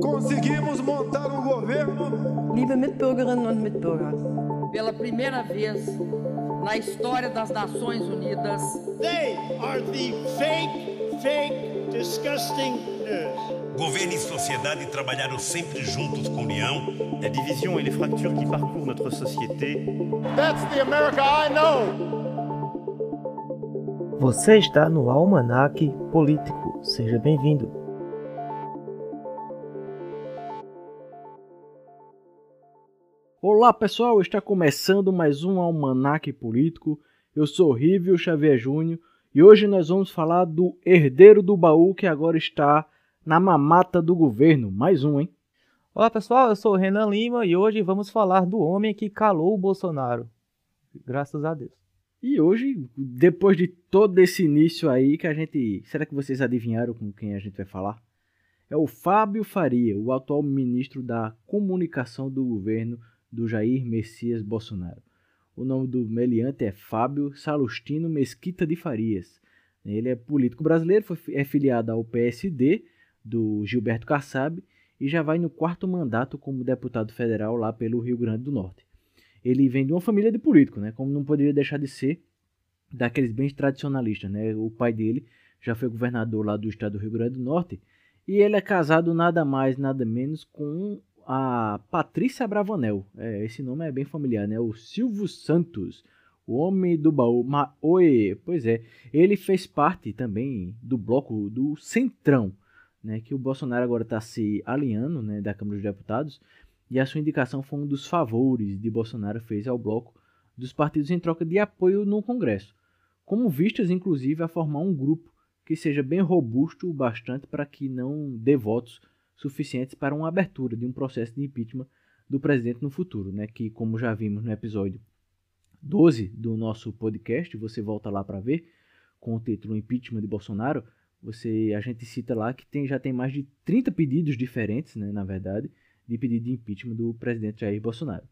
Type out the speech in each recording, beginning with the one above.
Conseguimos montar um governo. Liebe Mitbürgerinnen und Mitbürger. Pela primeira vez na história das Nações Unidas. They are the fake, fake, disgusting news. Governo e sociedade trabalharam sempre juntos com união. La division et les fractures qui parcourent notre société. That's the America I know. Você está no Almanac Político. Seja bem-vindo. Olá pessoal, está começando mais um Almanac Político. Eu sou Rívio Xavier Júnior e hoje nós vamos falar do herdeiro do baú que agora está na mamata do governo. Mais um, hein? Olá pessoal, eu sou o Renan Lima e hoje vamos falar do homem que calou o Bolsonaro. Graças a Deus. E hoje, depois de todo esse início aí que a gente. Será que vocês adivinharam com quem a gente vai falar? É o Fábio Faria, o atual ministro da Comunicação do governo do Jair Messias Bolsonaro. O nome do meliante é Fábio Salustino Mesquita de Farias. Ele é político brasileiro, foi, é filiado ao PSD do Gilberto Kassab e já vai no quarto mandato como deputado federal lá pelo Rio Grande do Norte. Ele vem de uma família de político, né? Como não poderia deixar de ser daqueles bens tradicionalistas, né? O pai dele já foi governador lá do estado do Rio Grande do Norte e ele é casado nada mais, nada menos com a Patrícia Bravanel. É, esse nome é bem familiar, né? O Silvio Santos, o homem do baú. Oi, pois é. Ele fez parte também do bloco do Centrão, né? Que o Bolsonaro agora está se alinhando, né? Da Câmara dos Deputados. E a sua indicação foi um dos favores de Bolsonaro fez ao bloco dos partidos em troca de apoio no Congresso, como vistas inclusive a formar um grupo que seja bem robusto o bastante para que não dê votos suficientes para uma abertura de um processo de impeachment do presidente no futuro, né? Que, como já vimos no episódio 12 do nosso podcast, você volta lá para ver, com o título Impeachment de Bolsonaro, você a gente cita lá que tem, já tem mais de 30 pedidos diferentes, né, na verdade, de pedido de impeachment do presidente Jair Bolsonaro.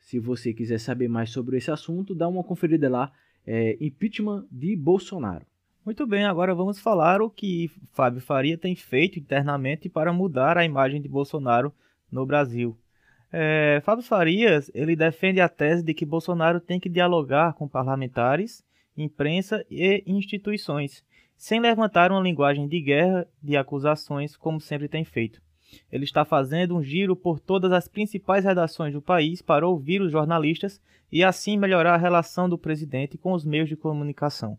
Se você quiser saber mais sobre esse assunto, dá uma conferida lá, é, Impeachment de Bolsonaro. Muito bem, agora vamos falar o que Fábio Faria tem feito internamente para mudar a imagem de Bolsonaro no Brasil. É, Fábio Farias ele defende a tese de que Bolsonaro tem que dialogar com parlamentares, imprensa e instituições, sem levantar uma linguagem de guerra de acusações como sempre tem feito. Ele está fazendo um giro por todas as principais redações do país para ouvir os jornalistas e assim melhorar a relação do presidente com os meios de comunicação.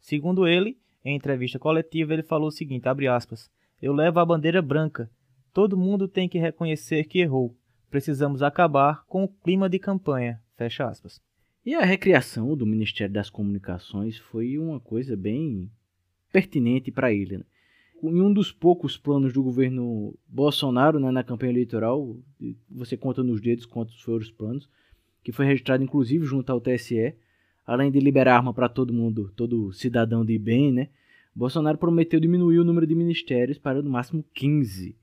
Segundo ele, em entrevista coletiva, ele falou o seguinte, aspas, eu levo a bandeira branca. Todo mundo tem que reconhecer que errou. Precisamos acabar com o clima de campanha. Fecha aspas. E a recriação do Ministério das Comunicações foi uma coisa bem pertinente para ele. Né? Em um dos poucos planos do governo Bolsonaro né, na campanha eleitoral, você conta nos dedos quantos foram os planos, que foi registrado inclusive junto ao TSE, além de liberar arma para todo mundo, todo cidadão de bem, né? Bolsonaro prometeu diminuir o número de ministérios para no máximo 15.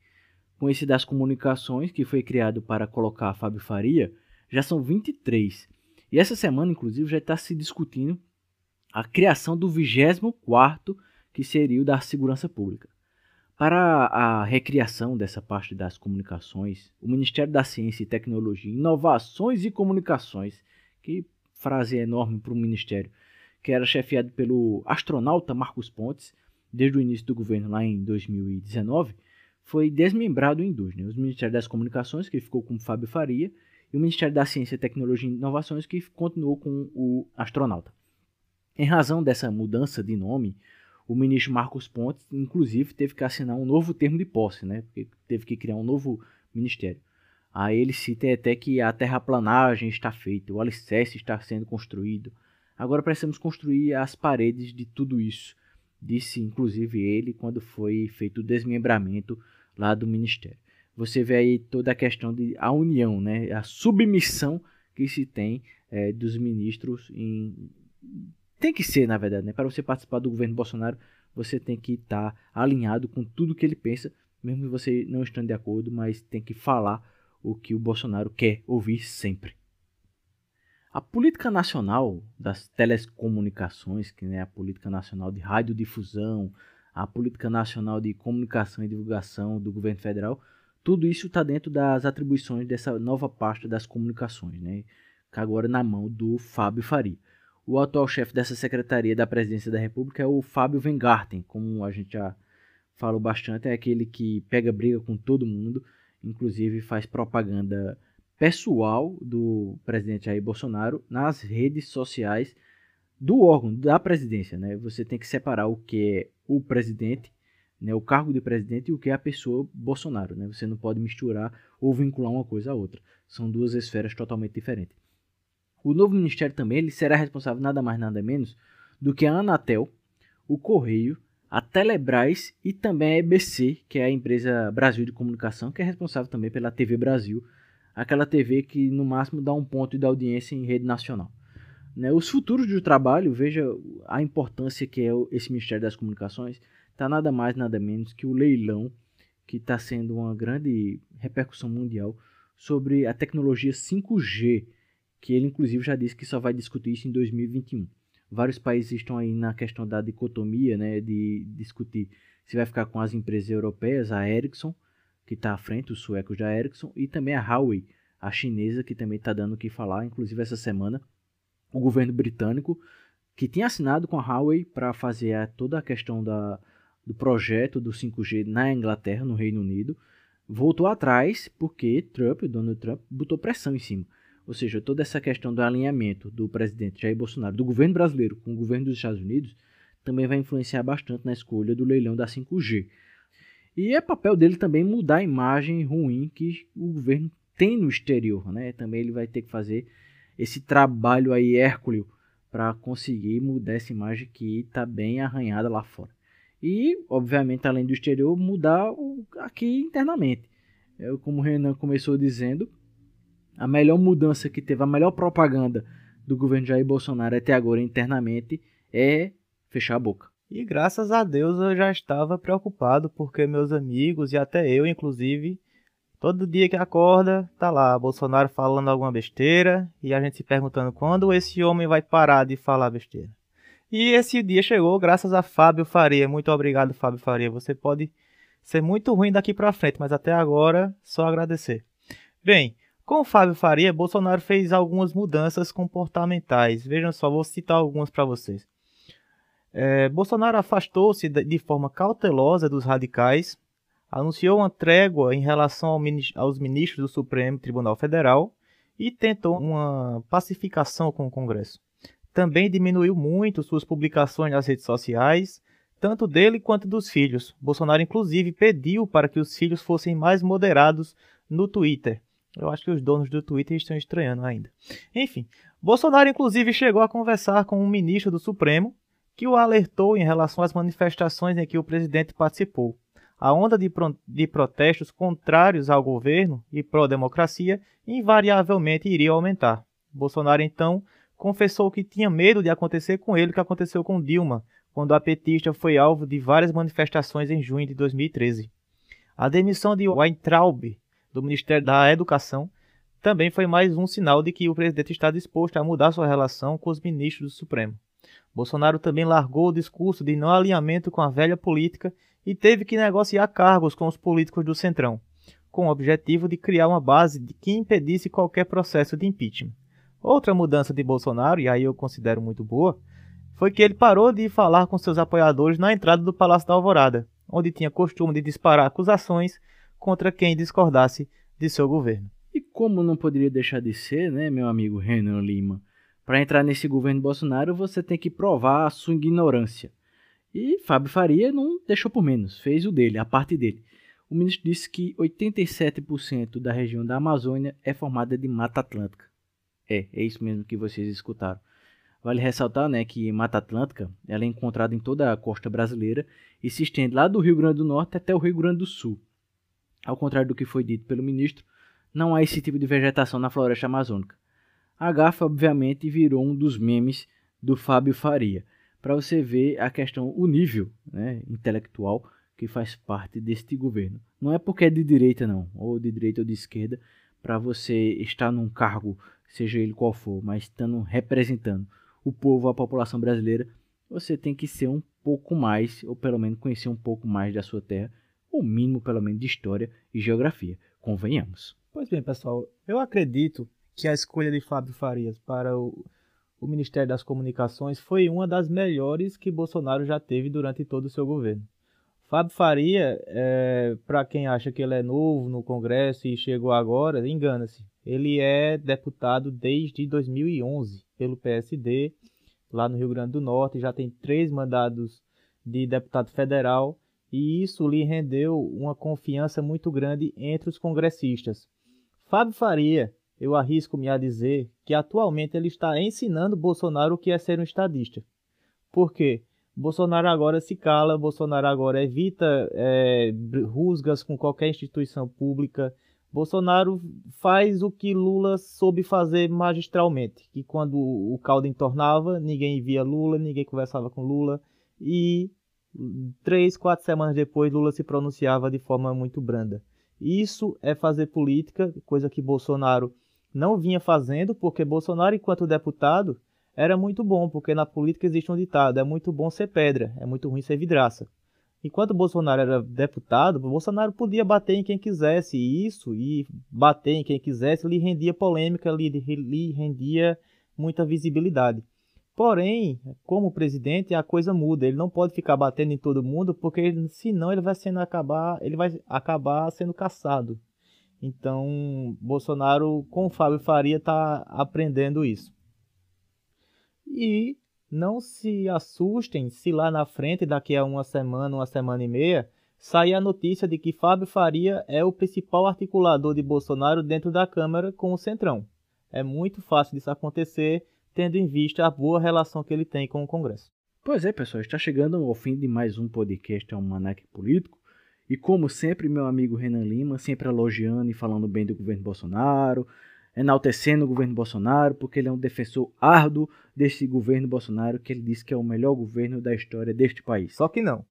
Com esse das comunicações, que foi criado para colocar Fábio Faria, já são 23. E essa semana, inclusive, já está se discutindo a criação do 24 que seria o da segurança pública. Para a recriação dessa parte das comunicações, o Ministério da Ciência e Tecnologia, Inovações e Comunicações, que frase enorme para o ministério, que era chefiado pelo astronauta Marcos Pontes, desde o início do governo lá em 2019, foi desmembrado em dois. Né? O Ministério das Comunicações, que ficou com Fábio Faria, e o Ministério da Ciência, Tecnologia e Inovações, que continuou com o astronauta. Em razão dessa mudança de nome, o ministro Marcos Pontes, inclusive, teve que assinar um novo termo de posse, né? porque teve que criar um novo ministério. Aí ele cita até que a terraplanagem está feita, o alicerce está sendo construído. Agora precisamos construir as paredes de tudo isso, disse inclusive ele quando foi feito o desmembramento lá do ministério. Você vê aí toda a questão de a união, né, a submissão que se tem é, dos ministros em tem que ser, na verdade, né? Para você participar do governo Bolsonaro, você tem que estar tá alinhado com tudo que ele pensa, mesmo que você não estando de acordo, mas tem que falar o que o Bolsonaro quer ouvir sempre. A política nacional das telecomunicações, que é a política nacional de radiodifusão, a política nacional de comunicação e divulgação do governo federal, Tudo isso está dentro das atribuições dessa nova pasta das comunicações, né? que agora na mão do Fábio Faria. O atual chefe dessa secretaria da Presidência da República é o Fábio Vengarten, como a gente já falou bastante, é aquele que pega briga com todo mundo, inclusive faz propaganda pessoal do presidente Jair Bolsonaro nas redes sociais do órgão, da presidência. Né? Você tem que separar o que é o presidente, né, o cargo de presidente, e o que é a pessoa Bolsonaro. Né? Você não pode misturar ou vincular uma coisa à outra. São duas esferas totalmente diferentes. O novo ministério também ele será responsável nada mais nada menos do que a Anatel, o Correio, a Telebrás e também a EBC, que é a empresa Brasil de Comunicação, que é responsável também pela TV Brasil, aquela TV que no máximo dá um ponto de audiência em rede nacional. Né? Os futuros do trabalho, veja a importância que é esse Ministério das Comunicações, está nada mais nada menos que o leilão que está sendo uma grande repercussão mundial sobre a tecnologia 5G, que ele inclusive já disse que só vai discutir isso em 2021. Vários países estão aí na questão da dicotomia, né, de discutir se vai ficar com as empresas europeias, a Ericsson, que está à frente, os suecos da Ericsson, e também a Huawei, a chinesa, que também está dando o que falar, inclusive essa semana o governo britânico, que tinha assinado com a Huawei para fazer toda a questão da, do projeto do 5G na Inglaterra, no Reino Unido, voltou atrás porque Trump, Donald Trump, botou pressão em cima. Ou seja, toda essa questão do alinhamento do presidente Jair Bolsonaro, do governo brasileiro com o governo dos Estados Unidos, também vai influenciar bastante na escolha do leilão da 5G. E é papel dele também mudar a imagem ruim que o governo tem no exterior, né? Também ele vai ter que fazer esse trabalho aí hércules para conseguir mudar essa imagem que está bem arranhada lá fora. E, obviamente, além do exterior, mudar aqui internamente. Eu, como o Renan começou dizendo, a melhor mudança que teve, a melhor propaganda do governo Jair Bolsonaro até agora internamente é fechar a boca. E graças a Deus eu já estava preocupado, porque meus amigos e até eu, inclusive, Todo dia que acorda, tá lá Bolsonaro falando alguma besteira e a gente se perguntando quando esse homem vai parar de falar besteira. E esse dia chegou graças a Fábio Faria. Muito obrigado, Fábio Faria. Você pode ser muito ruim daqui para frente, mas até agora só agradecer. Bem, com o Fábio Faria, Bolsonaro fez algumas mudanças comportamentais. Vejam só, vou citar algumas para vocês. É, Bolsonaro afastou-se de forma cautelosa dos radicais, anunciou uma trégua em relação ao, aos ministros do Supremo Tribunal Federal e tentou uma pacificação com o Congresso. Também diminuiu muito suas publicações nas redes sociais, tanto dele quanto dos filhos. Bolsonaro, inclusive, pediu para que os filhos fossem mais moderados no Twitter. Eu acho que os donos do Twitter estão estranhando ainda. Enfim, Bolsonaro, inclusive, chegou a conversar com um ministro do Supremo que o alertou em relação às manifestações em que o presidente participou a onda de, pro de protestos contrários ao governo e pró-democracia invariavelmente iria aumentar. Bolsonaro então confessou que tinha medo de acontecer com ele o que aconteceu com Dilma, quando a petista foi alvo de várias manifestações em junho de 2013. A demissão de Weintraub do Ministério da Educação também foi mais um sinal de que o presidente está disposto a mudar sua relação com os ministros do Supremo. Bolsonaro também largou o discurso de não alinhamento com a velha política e teve que negociar cargos com os políticos do Centrão, com o objetivo de criar uma base que impedisse qualquer processo de impeachment. Outra mudança de Bolsonaro, e aí eu considero muito boa, foi que ele parou de falar com seus apoiadores na entrada do Palácio da Alvorada, onde tinha costume de disparar acusações contra quem discordasse de seu governo. E como não poderia deixar de ser, né, meu amigo Renan Lima? Para entrar nesse governo Bolsonaro, você tem que provar a sua ignorância. E Fábio Faria não deixou por menos, fez o dele, a parte dele. O ministro disse que 87% da região da Amazônia é formada de Mata Atlântica. É, é isso mesmo que vocês escutaram. Vale ressaltar né, que Mata Atlântica ela é encontrada em toda a costa brasileira e se estende lá do Rio Grande do Norte até o Rio Grande do Sul. Ao contrário do que foi dito pelo ministro, não há esse tipo de vegetação na floresta amazônica. A gafa, obviamente, virou um dos memes do Fábio Faria para você ver a questão, o nível né, intelectual que faz parte deste governo. Não é porque é de direita, não, ou de direita ou de esquerda, para você estar num cargo, seja ele qual for, mas estando representando o povo, a população brasileira, você tem que ser um pouco mais, ou pelo menos conhecer um pouco mais da sua terra, ou mínimo pelo menos de história e geografia, convenhamos. Pois bem, pessoal, eu acredito que a escolha de Fábio Farias para o, o Ministério das Comunicações foi uma das melhores que Bolsonaro já teve durante todo o seu governo. Fábio Faria, é, para quem acha que ele é novo no Congresso e chegou agora, engana-se. Ele é deputado desde 2011 pelo PSD, lá no Rio Grande do Norte, já tem três mandados de deputado federal e isso lhe rendeu uma confiança muito grande entre os congressistas. Fábio Faria, eu arrisco-me a dizer que atualmente ele está ensinando Bolsonaro o que é ser um estadista. Por quê? Bolsonaro agora se cala, Bolsonaro agora evita é, rusgas com qualquer instituição pública. Bolsonaro faz o que Lula soube fazer magistralmente, que quando o caldo entornava, ninguém via Lula, ninguém conversava com Lula, e três, quatro semanas depois Lula se pronunciava de forma muito branda. Isso é fazer política, coisa que Bolsonaro não vinha fazendo, porque Bolsonaro, enquanto deputado, era muito bom, porque na política existe um ditado: é muito bom ser pedra, é muito ruim ser vidraça. Enquanto Bolsonaro era deputado, Bolsonaro podia bater em quem quisesse, e isso, e bater em quem quisesse, lhe rendia polêmica, lhe, lhe rendia muita visibilidade. Porém, como presidente, a coisa muda. Ele não pode ficar batendo em todo mundo, porque senão ele vai sendo acabar, ele vai acabar sendo caçado. Então, Bolsonaro com o Fábio Faria está aprendendo isso. E não se assustem se lá na frente, daqui a uma semana, uma semana e meia, sair a notícia de que Fábio Faria é o principal articulador de Bolsonaro dentro da Câmara com o Centrão. É muito fácil disso acontecer tendo em vista a boa relação que ele tem com o Congresso. Pois é, pessoal, está chegando ao fim de mais um podcast Almanac Político. E como sempre, meu amigo Renan Lima, sempre elogiando e falando bem do governo Bolsonaro, enaltecendo o governo Bolsonaro, porque ele é um defensor árduo desse governo Bolsonaro, que ele disse que é o melhor governo da história deste país. Só que não.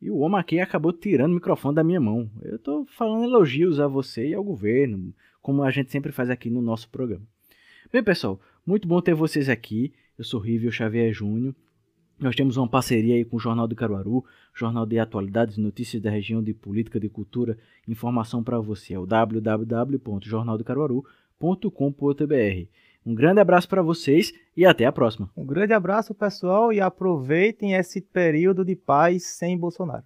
E o homem aqui acabou tirando o microfone da minha mão. Eu estou falando elogios a você e ao governo, como a gente sempre faz aqui no nosso programa. Bem, pessoal, muito bom ter vocês aqui. Eu sou Rívio Xavier Júnior. Nós temos uma parceria aí com o Jornal do Caruaru, Jornal de Atualidades Notícias da Região de Política de Cultura. Informação para você é o www.jornaldocaruaru.com.br. Um grande abraço para vocês e até a próxima. Um grande abraço, pessoal, e aproveitem esse período de paz sem Bolsonaro.